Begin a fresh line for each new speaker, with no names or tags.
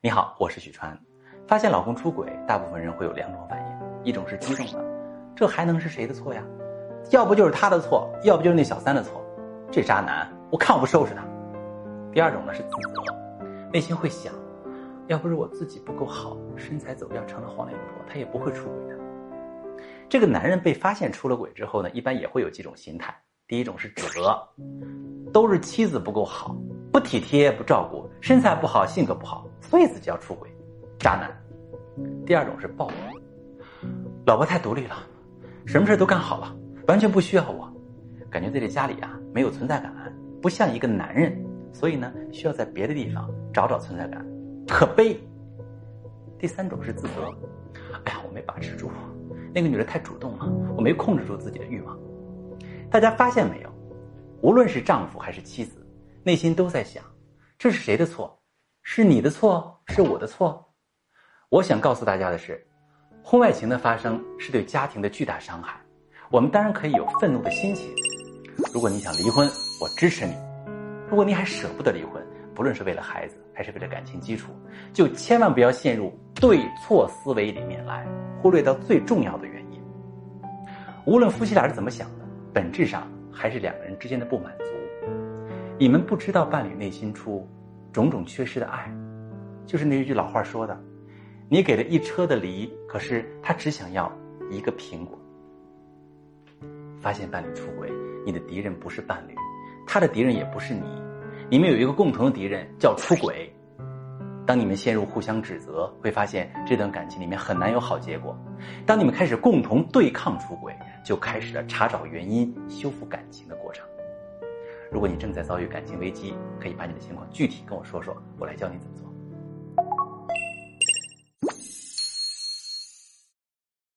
你好，我是许川。发现老公出轨，大部分人会有两种反应：一种是激动的，这还能是谁的错呀？要不就是他的错，要不就是那小三的错。这渣男，我看我不收拾他。第二种呢是自责，内心会想，要不是我自己不够好，身材走样成了黄脸婆，他也不会出轨的。这个男人被发现出了轨之后呢，一般也会有几种心态：第一种是指责，都是妻子不够好。不体贴不照顾，身材不好，性格不好，所以自己要出轨，渣男。第二种是抱怨，老婆太独立了，什么事都干好了，完全不需要我，感觉在这家里啊没有存在感，不像一个男人，所以呢需要在别的地方找找存在感，可悲。第三种是自责，哎呀我没把持住，那个女人太主动了，我没控制住自己的欲望。大家发现没有，无论是丈夫还是妻子。内心都在想，这是谁的错？是你的错？是我的错？我想告诉大家的是，婚外情的发生是对家庭的巨大伤害。我们当然可以有愤怒的心情。如果你想离婚，我支持你；如果你还舍不得离婚，不论是为了孩子还是为了感情基础，就千万不要陷入对错思维里面来，忽略到最重要的原因。无论夫妻俩是怎么想的，本质上还是两个人之间的不满足。你们不知道伴侣内心出种种缺失的爱，就是那一句老话说的：“你给了一车的梨，可是他只想要一个苹果。”发现伴侣出轨，你的敌人不是伴侣，他的敌人也不是你，你们有一个共同的敌人叫出轨。当你们陷入互相指责，会发现这段感情里面很难有好结果。当你们开始共同对抗出轨，就开始了查找原因、修复感情的过程。如果你正在遭遇感情危机，可以把你的情况具体跟我说说，我来教你怎么做。